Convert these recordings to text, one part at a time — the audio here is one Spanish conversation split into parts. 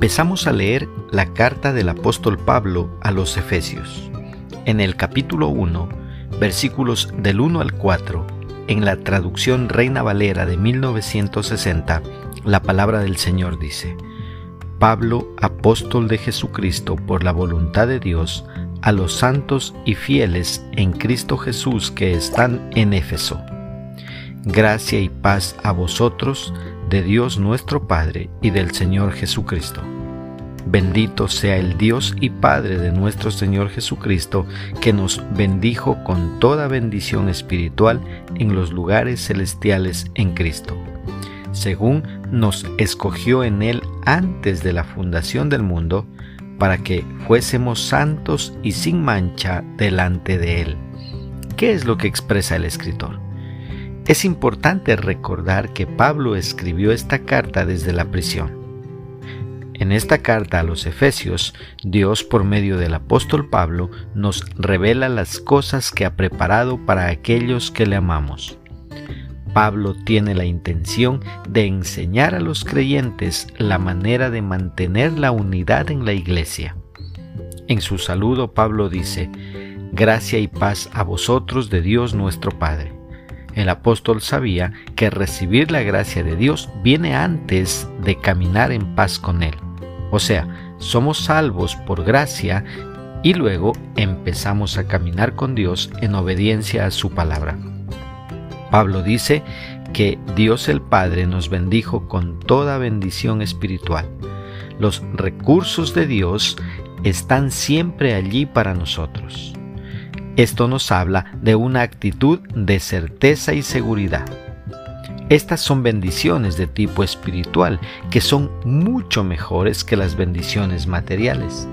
Empezamos a leer la carta del apóstol Pablo a los Efesios. En el capítulo 1, versículos del 1 al 4, en la traducción Reina Valera de 1960, la palabra del Señor dice, Pablo, apóstol de Jesucristo por la voluntad de Dios, a los santos y fieles en Cristo Jesús que están en Éfeso. Gracia y paz a vosotros, de Dios nuestro Padre y del Señor Jesucristo. Bendito sea el Dios y Padre de nuestro Señor Jesucristo, que nos bendijo con toda bendición espiritual en los lugares celestiales en Cristo, según nos escogió en Él antes de la fundación del mundo, para que fuésemos santos y sin mancha delante de Él. ¿Qué es lo que expresa el escritor? Es importante recordar que Pablo escribió esta carta desde la prisión. En esta carta a los Efesios, Dios por medio del apóstol Pablo nos revela las cosas que ha preparado para aquellos que le amamos. Pablo tiene la intención de enseñar a los creyentes la manera de mantener la unidad en la iglesia. En su saludo Pablo dice, Gracia y paz a vosotros de Dios nuestro Padre. El apóstol sabía que recibir la gracia de Dios viene antes de caminar en paz con Él. O sea, somos salvos por gracia y luego empezamos a caminar con Dios en obediencia a su palabra. Pablo dice que Dios el Padre nos bendijo con toda bendición espiritual. Los recursos de Dios están siempre allí para nosotros. Esto nos habla de una actitud de certeza y seguridad. Estas son bendiciones de tipo espiritual que son mucho mejores que las bendiciones materiales.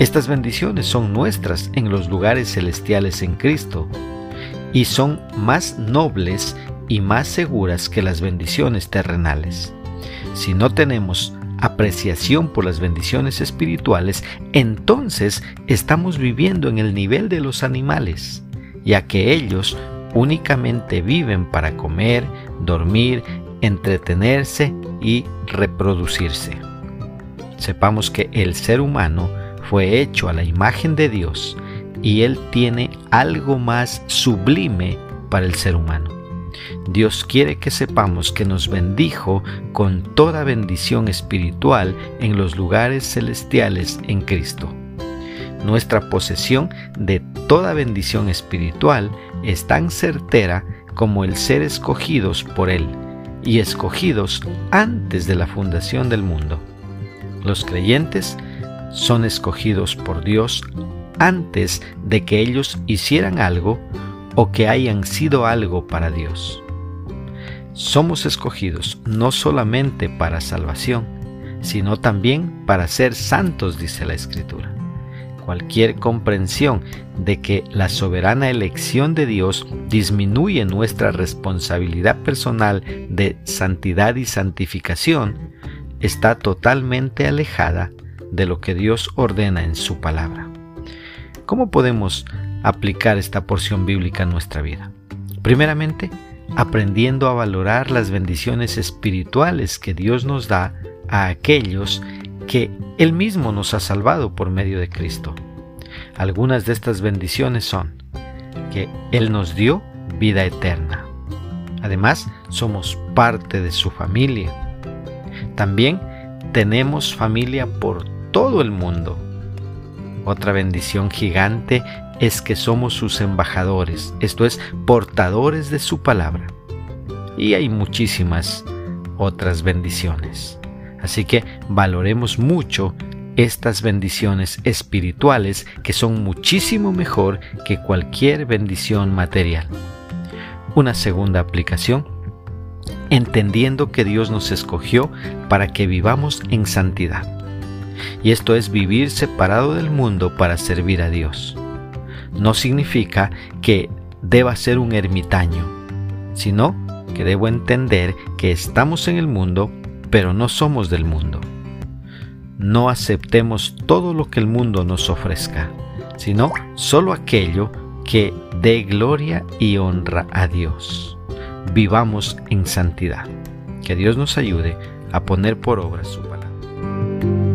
Estas bendiciones son nuestras en los lugares celestiales en Cristo y son más nobles y más seguras que las bendiciones terrenales. Si no tenemos apreciación por las bendiciones espirituales, entonces estamos viviendo en el nivel de los animales, ya que ellos únicamente viven para comer, dormir, entretenerse y reproducirse. Sepamos que el ser humano fue hecho a la imagen de Dios y Él tiene algo más sublime para el ser humano. Dios quiere que sepamos que nos bendijo con toda bendición espiritual en los lugares celestiales en Cristo. Nuestra posesión de toda bendición espiritual es tan certera como el ser escogidos por Él y escogidos antes de la fundación del mundo. Los creyentes son escogidos por Dios antes de que ellos hicieran algo o que hayan sido algo para Dios. Somos escogidos no solamente para salvación, sino también para ser santos, dice la Escritura. Cualquier comprensión de que la soberana elección de Dios disminuye nuestra responsabilidad personal de santidad y santificación está totalmente alejada de lo que Dios ordena en su palabra. ¿Cómo podemos aplicar esta porción bíblica en nuestra vida? Primeramente, aprendiendo a valorar las bendiciones espirituales que Dios nos da a aquellos que Él mismo nos ha salvado por medio de Cristo. Algunas de estas bendiciones son que Él nos dio vida eterna. Además, somos parte de su familia. También tenemos familia por todo el mundo otra bendición gigante es que somos sus embajadores, esto es, portadores de su palabra. Y hay muchísimas otras bendiciones. Así que valoremos mucho estas bendiciones espirituales que son muchísimo mejor que cualquier bendición material. Una segunda aplicación, entendiendo que Dios nos escogió para que vivamos en santidad y esto es vivir separado del mundo para servir a Dios. No significa que deba ser un ermitaño, sino que debo entender que estamos en el mundo, pero no somos del mundo. No aceptemos todo lo que el mundo nos ofrezca, sino solo aquello que dé gloria y honra a Dios. Vivamos en santidad. Que Dios nos ayude a poner por obra su palabra.